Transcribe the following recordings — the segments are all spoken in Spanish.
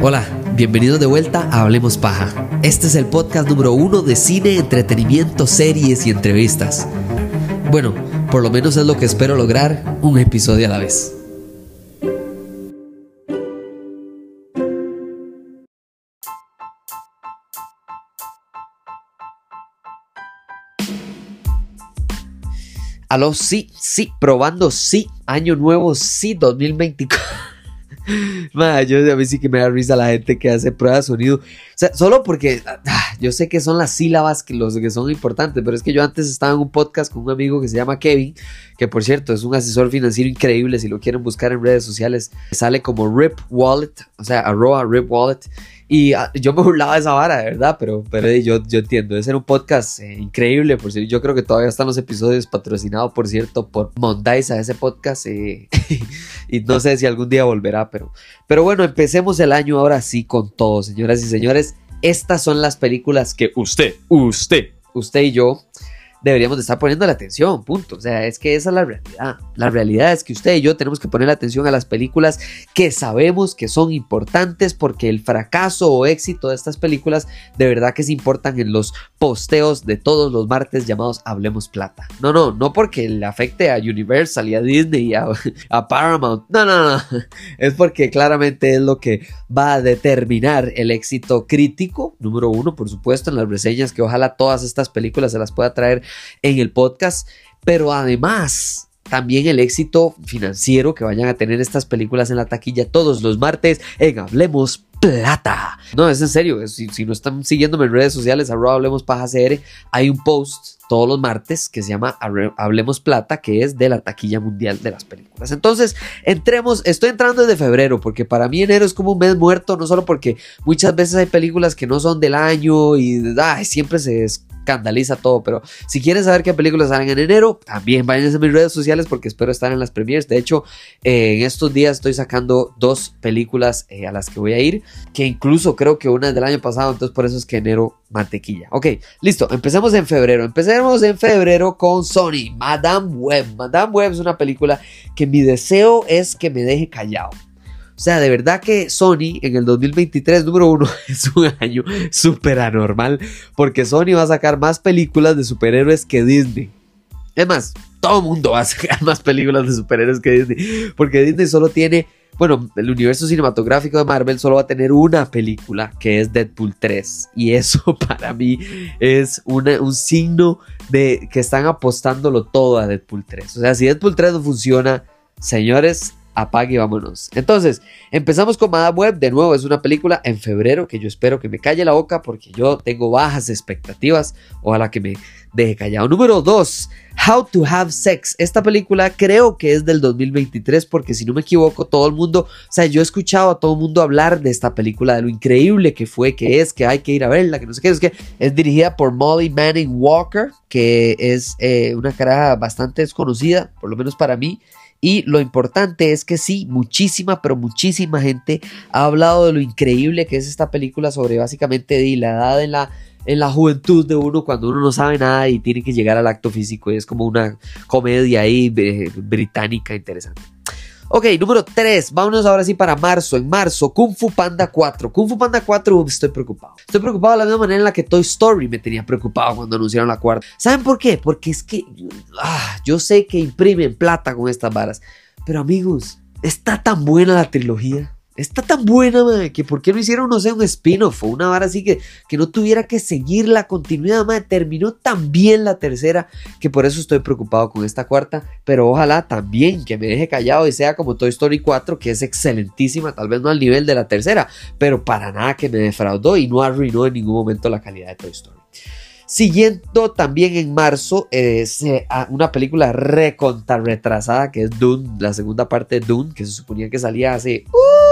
Hola, bienvenidos de vuelta a Hablemos Paja. Este es el podcast número uno de cine, entretenimiento, series y entrevistas. Bueno, por lo menos es lo que espero lograr, un episodio a la vez. Aló, sí, sí, probando, sí, año nuevo, sí, 2024. Yo a mí sí que me da risa la gente que hace pruebas de sonido. Solo porque ah, yo sé que son las sílabas que, los que son importantes, pero es que yo antes estaba en un podcast con un amigo que se llama Kevin, que por cierto es un asesor financiero increíble. Si lo quieren buscar en redes sociales, sale como Rip Wallet, o sea, arroba Rip Wallet. Y ah, yo me burlaba de esa vara, de verdad, pero, pero yo, yo entiendo. Es un podcast eh, increíble, por cierto. Yo creo que todavía están los episodios patrocinados, por cierto, por Mondays a ese podcast. Eh, y no sé si algún día volverá, pero, pero bueno, empecemos el año ahora sí con todo, señoras y señores. Estas son las películas que usted, usted, usted y yo deberíamos de estar poniendo la atención, punto. O sea, es que esa es la realidad. La realidad es que usted y yo tenemos que poner atención a las películas que sabemos que son importantes porque el fracaso o éxito de estas películas de verdad que se importan en los posteos de todos los martes llamados Hablemos Plata. No, no, no porque le afecte a Universal y a Disney y a, a Paramount. No, no, no. Es porque claramente es lo que va a determinar el éxito crítico, número uno, por supuesto, en las reseñas que ojalá todas estas películas se las pueda traer en el podcast, pero además también el éxito financiero que vayan a tener estas películas en la taquilla todos los martes en Hablemos Plata. No, es en serio, si, no están siguiéndome en redes sociales, arroba Hablemos Paja CR, hay un post todos los martes que se llama Hablemos Plata, que es de la taquilla mundial de las películas. Entonces, entremos, estoy entrando desde febrero, porque para mí enero es como un mes muerto, no solo porque muchas veces hay películas que no son del año y siempre se escandaliza todo, pero si quieren saber qué películas salen en enero, también vayan a mis redes sociales porque espero estar en las premiers. De hecho, eh, en estos días estoy sacando dos películas eh, a las que voy a ir, que incluso creo que una es del año pasado, entonces por eso es que enero mantequilla. Ok, listo, empecemos en febrero. Empecemos en febrero con Sony, Madame Web. Madame Web es una película que mi deseo es que me deje callado. O sea, de verdad que Sony en el 2023, número uno, es un año súper anormal porque Sony va a sacar más películas de superhéroes que Disney. Es más, todo el mundo va a sacar más películas de superhéroes que Disney porque Disney solo tiene, bueno, el universo cinematográfico de Marvel solo va a tener una película que es Deadpool 3 y eso para mí es un signo de que están apostándolo todo a Deadpool 3. O sea, si Deadpool 3 no funciona, señores, apague y vámonos. Entonces, empezamos con Madame Web. De nuevo, es una película en febrero que yo espero que me calle la boca porque yo tengo bajas expectativas. Ojalá que me deje callado. Número 2, How to Have Sex. Esta película creo que es del 2023 porque si no me equivoco, todo el mundo, o sea, yo he escuchado a todo el mundo hablar de esta película, de lo increíble que fue, que es, que hay que ir a verla, que no sé qué, es que es dirigida por Molly Manning Walker, que es eh, una cara bastante desconocida, por lo menos para mí. Y lo importante es que sí, muchísima, pero muchísima gente ha hablado de lo increíble que es esta película sobre básicamente de la edad en la, en la juventud de uno cuando uno no sabe nada y tiene que llegar al acto físico. Y es como una comedia ahí eh, británica interesante. Ok, número 3. Vámonos ahora sí para marzo. En marzo, Kung Fu Panda 4. Kung Fu Panda 4, estoy preocupado. Estoy preocupado de la misma manera en la que Toy Story me tenía preocupado cuando anunciaron la cuarta. ¿Saben por qué? Porque es que ah, yo sé que imprimen plata con estas varas. Pero amigos, está tan buena la trilogía está tan buena, madre, que por qué no hicieron, no sé, un spin-off o una vara así que, que no tuviera que seguir la continuidad, madre. Terminó tan bien la tercera que por eso estoy preocupado con esta cuarta, pero ojalá también que me deje callado y sea como Toy Story 4, que es excelentísima, tal vez no al nivel de la tercera, pero para nada que me defraudó y no arruinó en ningún momento la calidad de Toy Story. Siguiendo también en marzo es una película recontra retrasada que es Dune, la segunda parte de Dune, que se suponía que salía hace... Uh,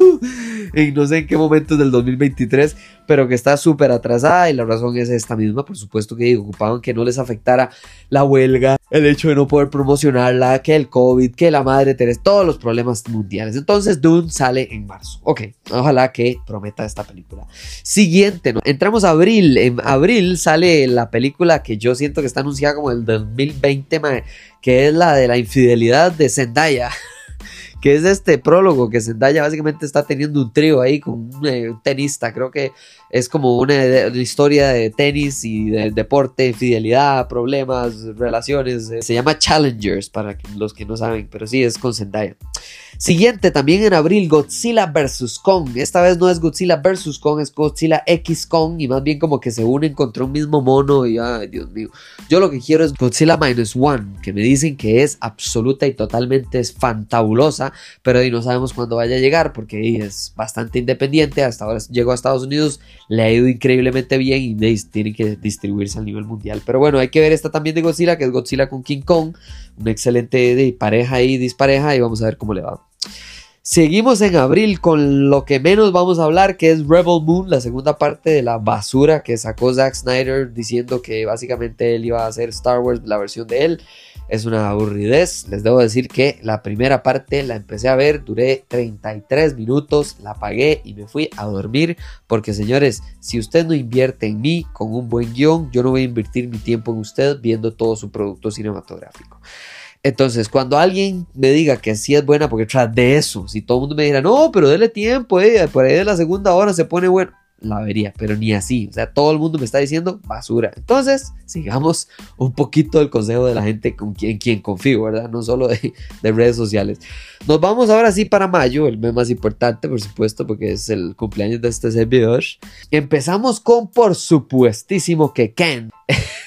en no sé en qué momento del 2023, pero que está súper atrasada y la razón es esta misma, por supuesto que ocupaban que no les afectara la huelga, el hecho de no poder promocionarla, que el COVID, que la madre Teresa, todos los problemas mundiales. Entonces Dune sale en marzo. Ok, ojalá que prometa esta película. Siguiente, ¿no? entramos a abril. En abril sale la película que yo siento que está anunciada como el 2020, que es la de la infidelidad de Zendaya. que es este prólogo que Zendaya básicamente está teniendo un trío ahí con un, eh, tenista, creo que es como una, una, historia de tenis y de deporte, fidelidad, problemas, relaciones, se llama Challengers para los que no saben, pero sí es con Zendaya. Siguiente, también en abril, Godzilla vs. Kong. Esta vez no es Godzilla vs. Kong, es Godzilla X Kong y más bien como que se unen contra un mismo mono y ay, Dios mío. Yo lo que quiero es Godzilla Minus One, que me dicen que es absoluta y totalmente es fantabulosa, pero y no sabemos cuándo vaya a llegar porque es bastante independiente. Hasta ahora llegó a Estados Unidos, le ha ido increíblemente bien y tiene que distribuirse a nivel mundial. Pero bueno, hay que ver esta también de Godzilla, que es Godzilla con King Kong, una excelente pareja y dispareja y vamos a ver cómo le va. Seguimos en abril con lo que menos vamos a hablar, que es Rebel Moon, la segunda parte de la basura que sacó Zack Snyder diciendo que básicamente él iba a hacer Star Wars, la versión de él. Es una aburridez. Les debo decir que la primera parte la empecé a ver, duré 33 minutos, la apagué y me fui a dormir. Porque señores, si usted no invierte en mí con un buen guion, yo no voy a invertir mi tiempo en usted viendo todo su producto cinematográfico. Entonces, cuando alguien me diga que sí es buena, porque tras de eso, si todo el mundo me dirá, no, pero dele tiempo, eh, por ahí de la segunda hora se pone bueno, la vería, pero ni así. O sea, todo el mundo me está diciendo basura. Entonces, sigamos un poquito el consejo de la gente con quien, quien confío, ¿verdad? No solo de, de, redes sociales. Nos vamos ahora sí para mayo, el mes más importante, por supuesto, porque es el cumpleaños de este servidor. Empezamos con, por supuestísimo, que Ken.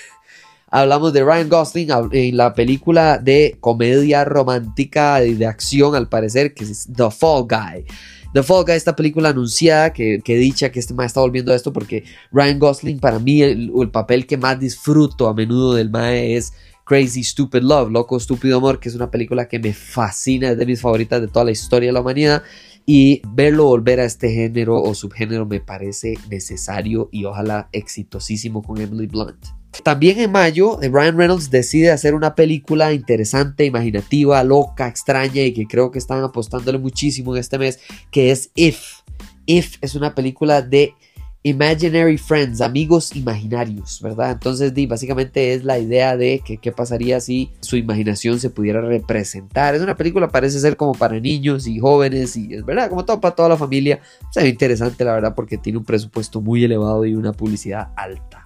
Hablamos de Ryan Gosling en la película de comedia romántica y de acción, al parecer, que es The Fall Guy. The Fall Guy, esta película anunciada, que, que dicha que este mae está volviendo a esto, porque Ryan Gosling, para mí, el, el, papel que más disfruto a menudo del mae es Crazy Stupid Love, Loco Estúpido Amor, que es una película que me fascina, es de mis favoritas de toda la historia de la humanidad. Y verlo volver a este género o subgénero me parece necesario y ojalá exitosísimo con Emily Blunt. También en mayo, Ryan Reynolds decide hacer una película interesante, imaginativa, loca, extraña y que creo que están apostándole muchísimo en este mes, que es If. If es una película de Imaginary Friends, amigos imaginarios, ¿verdad? Entonces, básicamente es la idea de que qué pasaría si su imaginación se pudiera representar. Es una película, parece ser como para niños y jóvenes y es verdad, como todo para toda la familia. Se ve interesante, la verdad, porque tiene un presupuesto muy elevado y una publicidad alta.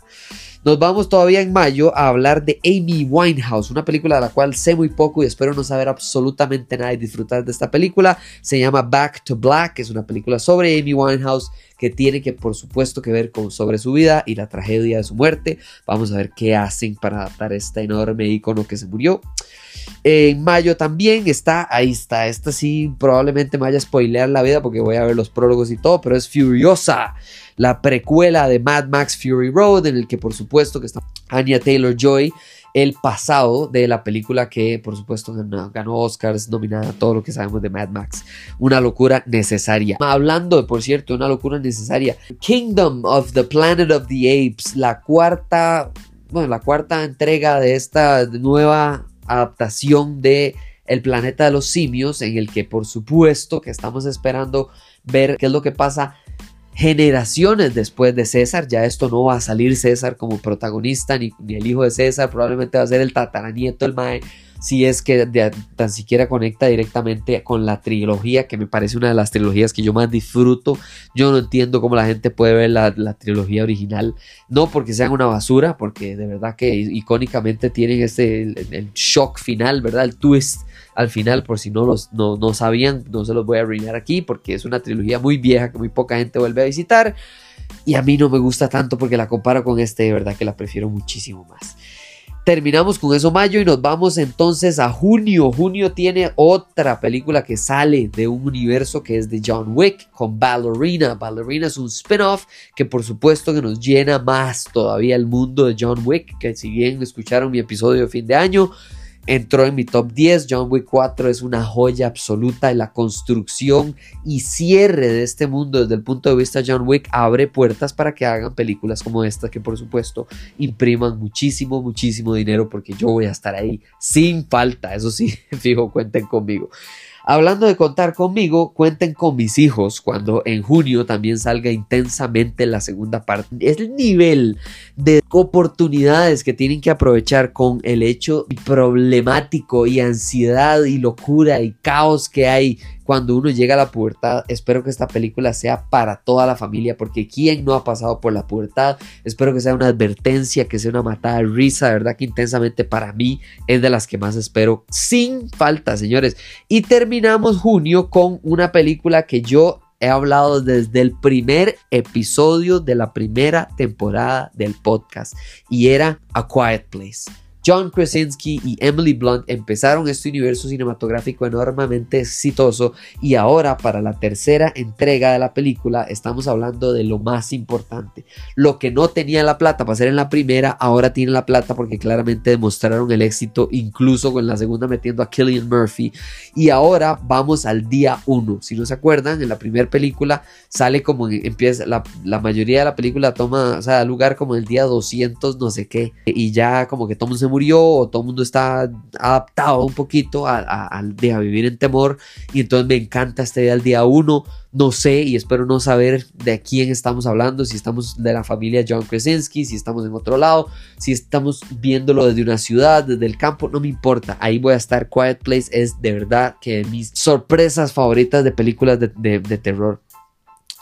Nos vamos todavía en mayo a hablar de Amy Winehouse, una película de la cual sé muy poco y espero no saber absolutamente nada y disfrutar de esta película. Se llama Back to Black, es una película sobre Amy Winehouse que tiene que por supuesto que ver con sobre su vida y la tragedia de su muerte. Vamos a ver qué hacen para adaptar este enorme icono que se murió. En mayo también está, ahí está, esta sí probablemente me vaya a spoilear la vida porque voy a ver los prólogos y todo, pero es Furiosa la precuela de Mad Max Fury Road, en el que por supuesto que está Anya Taylor Joy, el pasado de la película que por supuesto ganó, Oscars, nominada, todo lo que sabemos de Mad Max. Una locura necesaria. Hablando, por cierto, una locura necesaria. Kingdom of the Planet of the Apes, la cuarta, bueno, la cuarta entrega de esta nueva adaptación de El planeta de los simios, en el que por supuesto que estamos esperando ver qué es lo que pasa generaciones después de César. Ya esto no va a salir César como protagonista, ni, ni el hijo de César, probablemente va a ser el tataranieto, el Mae, si es que tan siquiera conecta directamente con la trilogía, que me parece una de las trilogías que yo más disfruto. Yo no entiendo cómo la gente puede ver la, la trilogía original, no porque sean una basura, porque de verdad que icónicamente tienen ese el, el shock final, ¿verdad? El twist al final, por si no, los, no, no sabían, no se los voy a arruinar aquí porque es una trilogía muy vieja que muy poca gente vuelve a visitar. Y a mí no me gusta tanto porque la comparo con este, de verdad que la prefiero muchísimo más. Terminamos con eso mayo y nos vamos entonces a junio. Junio tiene otra película que sale de un universo que es de John Wick con Ballerina. Ballerina es un spin-off que por supuesto que nos llena más todavía el mundo de John Wick, que si bien escucharon mi episodio de fin de año, entró en mi top 10. John Wick 4 es una joya absoluta y la construcción y cierre de este mundo desde el punto de vista de John Wick abre puertas para que hagan películas como esta que por supuesto impriman muchísimo, muchísimo dinero porque yo voy a estar ahí sin falta. Eso sí, fijo, cuenten conmigo. Hablando de contar conmigo, cuenten con mis hijos cuando en junio también salga intensamente la segunda parte. Es el nivel de oportunidades que tienen que aprovechar con el hecho problemático y ansiedad y locura y caos que hay cuando uno llega a la pubertad. Espero que esta película sea para toda la familia, porque ¿quién no ha pasado por la pubertad? Espero que sea una advertencia, que sea una matada de risa, de verdad que intensamente para mí es de las que más espero, sin falta, señores. Y terminamos junio con una película que yo he hablado desde el primer episodio de la primera temporada del podcast y era A Quiet Place. John Krasinski y Emily Blunt empezaron este universo cinematográfico enormemente exitoso y ahora para la tercera entrega de la película estamos hablando de lo más importante. Lo que no tenía la plata para hacer en la primera, ahora tiene la plata porque claramente demostraron el éxito incluso con la segunda metiendo a Killian Murphy. Y ahora vamos al día 1. Si no se acuerdan, en la primera película sale como empieza, la, la, mayoría de la película toma, o sea, lugar como el día 200 no sé qué y ya como que todo se murió o todo el mundo está adaptado un poquito al día a vivir en temor y entonces me encanta este día al día uno no sé y espero no saber de quién estamos hablando, si estamos de la familia John Krasinski, si estamos en otro lado, si estamos viéndolo desde una ciudad, desde el campo, no me importa, ahí voy a estar. Quiet Place es de verdad que mis sorpresas favoritas de películas de, de terror.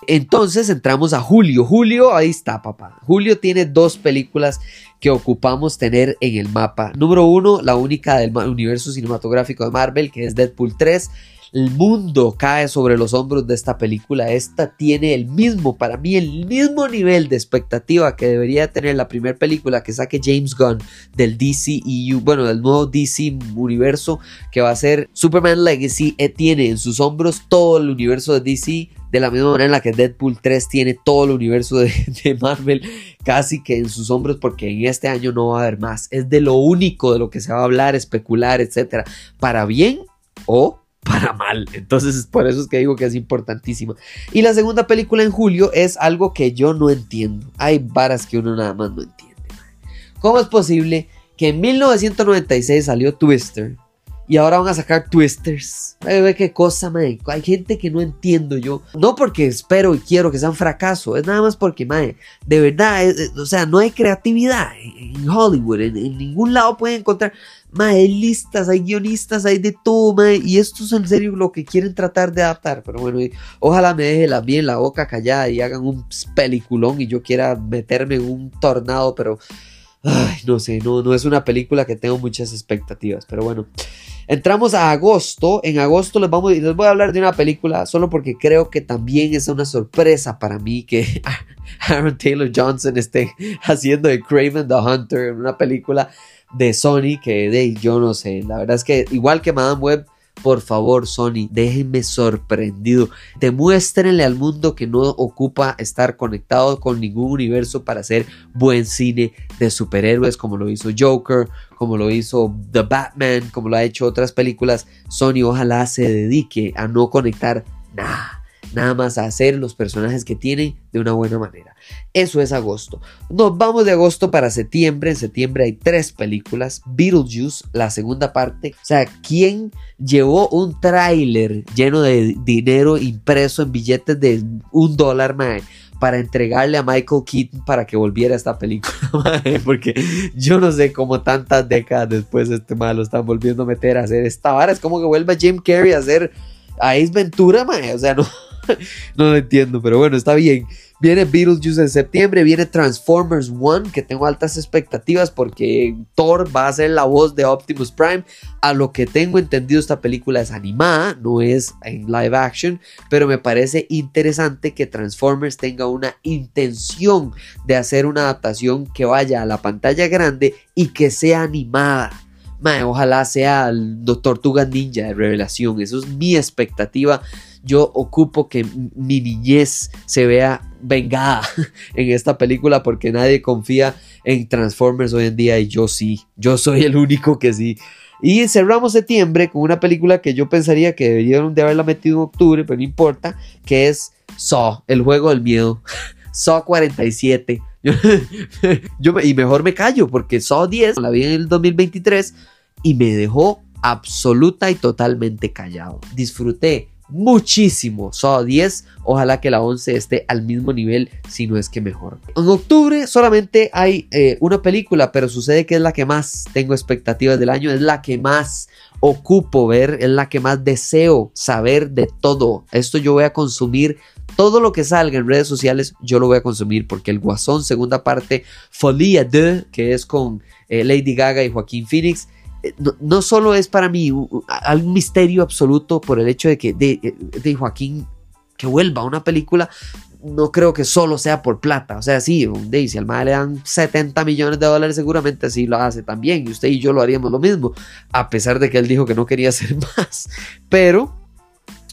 Entonces entramos a Julio. Julio, ahí está, papá. Julio tiene dos películas que ocupamos tener en el mapa. Número uno, la única del universo cinematográfico de Marvel, que es Deadpool 3. El mundo cae sobre los hombros de esta película. Esta tiene el mismo, para mí, el mismo nivel de expectativa que debería tener la primera película que saque James Gunn del DCEU, bueno, del nuevo DC universo que va a ser Superman Legacy. Eh, tiene en sus hombros todo el universo de DC de la misma manera en la que Deadpool 3 tiene todo el universo de, de, Marvel casi que en sus hombros porque en este año no va a haber más. Es de lo único de lo que se va a hablar, especular, etcétera, para bien o para mal. Entonces, por eso es que digo que es importantísimo. Y la segunda película en julio es algo que yo no entiendo. Hay varas que uno nada más no entiende. ¿Cómo es posible que en 1996 salió Twister? Y ahora van a sacar twisters. Ay, qué cosa, mae. Hay gente que no entiendo yo. No porque espero y quiero que sea un fracaso. Es nada más porque, mae, de verdad, o sea, no hay creatividad en, Hollywood. En, ningún lado pueden encontrar. Mae, hay listas, hay guionistas, hay de todo, mae. Y esto es en serio lo que quieren tratar de adaptar. Pero bueno, ojalá me deje la, bien la boca callada y hagan un peliculón y yo quiera meterme en un tornado, pero... Ay, no sé, no, no es una película que tengo muchas expectativas, pero bueno. Entramos a agosto. En agosto les, vamos, les voy a hablar de una película solo porque creo que también es una sorpresa para mí que Aaron Taylor Johnson esté haciendo de Craven the Hunter, una película de Sony que de, yo no sé. La verdad es que igual que Madame Web por favor, Sony, déjenme sorprendido. Demuéstrenle al mundo que no ocupa estar conectado con ningún universo para hacer buen cine de superhéroes como lo hizo Joker, como lo hizo The Batman, como lo ha hecho otras películas. Sony ojalá se dedique a no conectar nada nada más a hacer los personajes que tienen de una buena manera. Eso es agosto. Nos vamos de agosto para septiembre. En septiembre hay tres películas. Beetlejuice, la segunda parte. O sea, ¿quién llevó un tráiler lleno de dinero impreso en billetes de un dólar, más para entregarle a Michael Keaton para que volviera a esta película, porque yo no sé cómo tantas décadas después este malo lo están volviendo a meter a hacer esta vara, es como que vuelva Jim Carrey a hacer a Ace Ventura, o sea, no, no lo entiendo, pero bueno, está bien. Viene Beetlejuice en septiembre, viene Transformers One, que tengo altas expectativas porque Thor va a ser la voz de Optimus Prime. A lo que tengo entendido, esta película es animada, no es en live action, pero me parece interesante que Transformers tenga una intención de hacer una adaptación que vaya a la pantalla grande y que sea animada. ojalá sea el Tortuga Ninja de revelación, eso es mi expectativa yo ocupo que mi niñez se vea vengada en esta película porque nadie confía en Transformers hoy en día y yo sí, yo soy el único que sí. Y cerramos septiembre con una película que yo pensaría que deberían de haberla metido en octubre, pero no importa, que es Saw, el juego del miedo. Saw 47. yo, y mejor me callo porque Saw 10 la vi en el 2023 y me dejó absoluta y totalmente callado. Disfruté muchísimo Saw 10. Ojalá que la 11 esté al mismo nivel, si no es que mejor. En octubre solamente hay eh, una película, pero sucede que es la que más tengo expectativas del año, es la que más ocupo ver, es la que más deseo saber de todo. Esto yo voy a consumir. Todo lo que salga en redes sociales yo lo voy a consumir porque el Guasón segunda parte Folia de que es con eh, Lady Gaga y Joaquín Phoenix eh, no, solo es para mí un, misterio absoluto por el hecho de que de, de, Joaquín que vuelva a una película, no creo que solo sea por plata. O sea, sí, Daisy, si al madre le dan 70 millones de dólares, seguramente sí lo hace también. Y usted y yo lo haríamos lo mismo, a pesar de que él dijo que no quería hacer más. Pero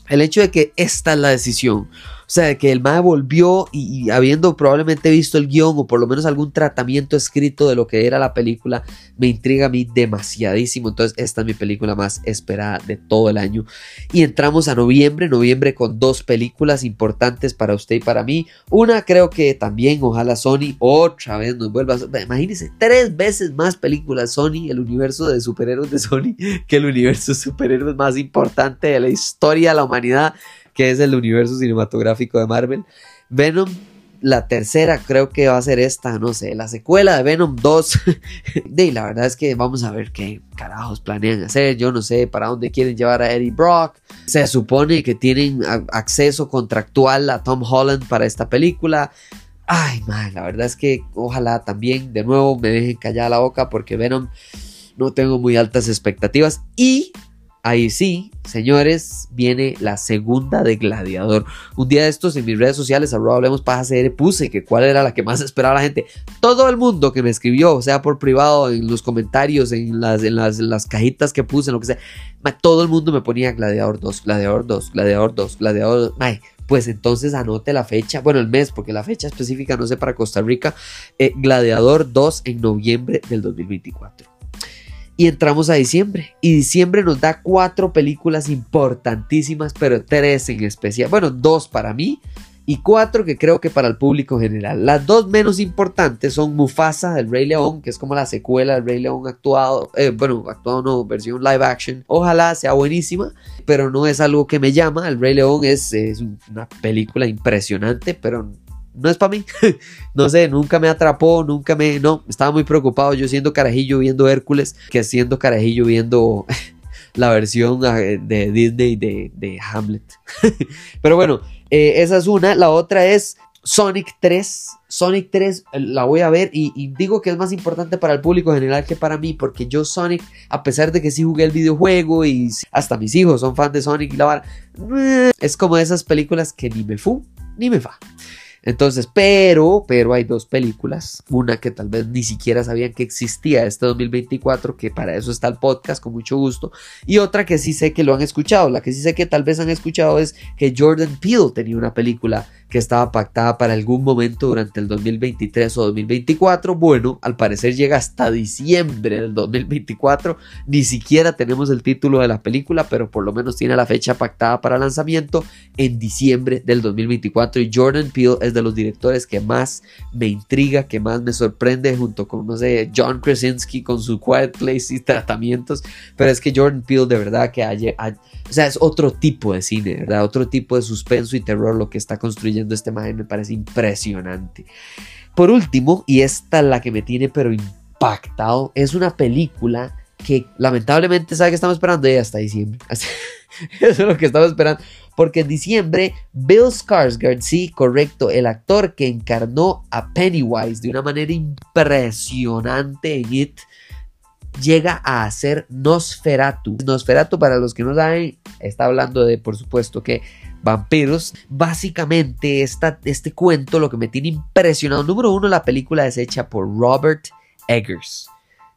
el hecho de que esta es la decisión, sea, que el MAE volvió y, habiendo probablemente visto el guion o por lo menos algún tratamiento escrito de lo que era la película, me intriga a mí demasiadísimo. Entonces, esta es mi película más esperada de todo el año. Y entramos a noviembre, noviembre con dos películas importantes para usted y para mí. Una creo que también, ojalá Sony otra vez nos vuelva a... Imagínense, tres veces más películas Sony, el universo de superhéroes de Sony, que el universo de superhéroes más importante de la historia de la humanidad que es el universo cinematográfico de Marvel. Venom, la tercera creo que va a ser esta, no sé, la secuela de Venom 2. y la verdad es que vamos a ver qué carajos planean hacer. Yo no sé para dónde quieren llevar a Eddie Brock. Se supone que tienen acceso contractual a Tom Holland para esta película. Ay, man, la verdad es que ojalá también de nuevo me dejen callar la boca porque Venom no tengo muy altas expectativas. Y Ahí sí, señores, viene la segunda de Gladiador. Un día de estos en mis redes sociales, arroba hablemos paja CR, puse que cuál era la que más esperaba la gente. Todo el mundo que me escribió, sea por privado, en los comentarios, en las, en las, cajitas que puse, lo que sea, todo el mundo me ponía Gladiador 2, Gladiador 2, Gladiador 2, Gladiador 2. pues entonces anote la fecha, bueno, el mes, porque la fecha específica no sé para Costa Rica, eh, Gladiador 2 en noviembre del 2024. Y entramos a diciembre. Y diciembre nos da cuatro películas importantísimas, pero tres en especial. Bueno, dos para mí y cuatro que creo que para el público general. Las dos menos importantes son Mufasa del Rey León, que es como la secuela del Rey León actuado, eh, bueno, actuado no, versión live action. Ojalá sea buenísima, pero no es algo que me llama. El Rey León es, es una película impresionante, pero no es para mí. no sé, nunca me atrapó, nunca me. No, estaba muy preocupado yo siendo carajillo viendo Hércules que siendo carajillo viendo la versión ah, de Disney de, Hamlet. Pero bueno, eh, esa es una. La otra es Sonic 3. Sonic 3 eh, la voy a ver y, digo que es más importante para el público general que para mí porque yo Sonic, a pesar de que sí jugué el videojuego y hasta mis hijos son fans de Sonic y la vara, eh, es como esas películas que ni me fu ni me fa. Entonces, pero, pero hay dos películas. Una que tal vez ni siquiera sabían que existía este 2024, que para eso está el podcast, con mucho gusto. Y otra que sí sé que lo han escuchado. La que sí sé que tal vez han escuchado es que Jordan Peele tenía una película que estaba pactada para algún momento durante el 2023 o 2024. Bueno, al parecer llega hasta diciembre del 2024. Ni siquiera tenemos el título de la película, pero por lo menos tiene la fecha pactada para lanzamiento en diciembre del 2024. Y Jordan Peele es de los directores que más me intriga, que más me sorprende, junto con, no sé, John Krasinski con su Quiet Place y tratamientos. Pero es que Jordan Peele de verdad que o sea, es otro tipo de cine, ¿verdad? Otro tipo de suspenso y terror lo que está construyendo este maje me parece impresionante. Por último, y esta es la que me tiene pero impactado, es una película que lamentablemente sabe que estamos esperando ya hasta diciembre. Eso es lo que estamos esperando. Porque en diciembre, Bill Skarsgård, sí, correcto, el actor que encarnó a Pennywise de una manera impresionante en It, llega a hacer Nosferatu. Nosferatu, para los que no saben, está hablando de, por supuesto, que vampiros. Básicamente, este cuento lo que me tiene impresionado. Número uno, la película es hecha por Robert Eggers.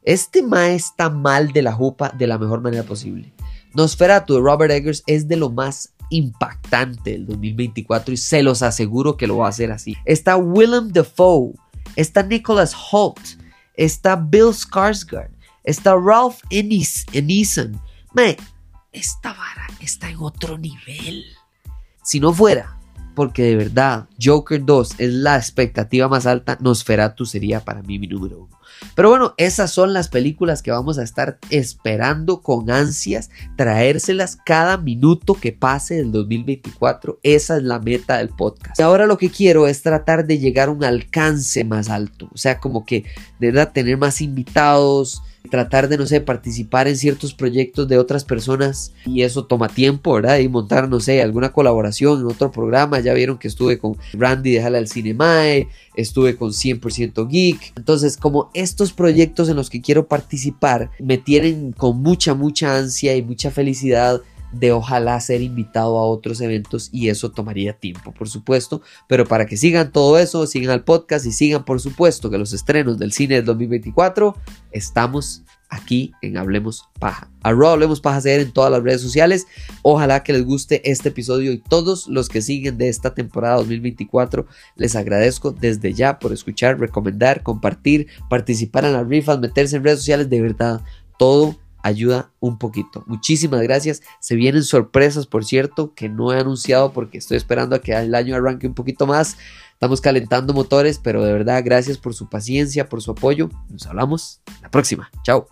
Este ma está mal de la jupa de la mejor manera posible. Nosferatu de Robert Eggers es de lo más impactante del 2024 y se los aseguro que lo va a hacer así. Está Willem Dafoe, está Nicholas Holt, está Bill Skarsgård, está Ralph Eneason. esta vara está en otro nivel. Si no fuera porque de verdad Joker 2 es la expectativa más alta, Nosferatu sería para mí mi número uno. Pero bueno, esas son las películas que vamos a estar esperando con ansias, traérselas cada minuto que pase del 2024. Esa es la meta del podcast. Y ahora lo que quiero es tratar de llegar a un alcance más alto, o sea, como que de verdad tener más invitados, tratar de, no sé, participar en ciertos proyectos de otras personas y eso toma tiempo, ¿verdad? Y montar, no sé, alguna colaboración en otro programa. Ya vieron que estuve con Randy de Jala al Cinemae, estuve con 100% Geek. Entonces, como estos proyectos en los que quiero participar me tienen con mucha, mucha ansia y mucha felicidad de ojalá ser invitado a otros eventos y eso tomaría tiempo, por supuesto, pero para que sigan todo eso, sigan al podcast y sigan, por supuesto, que los estrenos del cine del 2024, estamos aquí en Hablemos Paja. Arroba Hablemos Paja en todas las redes sociales. Ojalá que les guste este episodio y todos los que siguen de esta temporada 2024. Les agradezco desde ya por escuchar, recomendar, compartir, participar en las rifas, meterse en redes sociales. De verdad, todo ayuda un poquito. Muchísimas gracias. Se vienen sorpresas, por cierto, que no he anunciado porque estoy esperando a que el año arranque un poquito más. Estamos calentando motores, pero de verdad gracias por su paciencia, por su apoyo. Nos hablamos la próxima. Chao.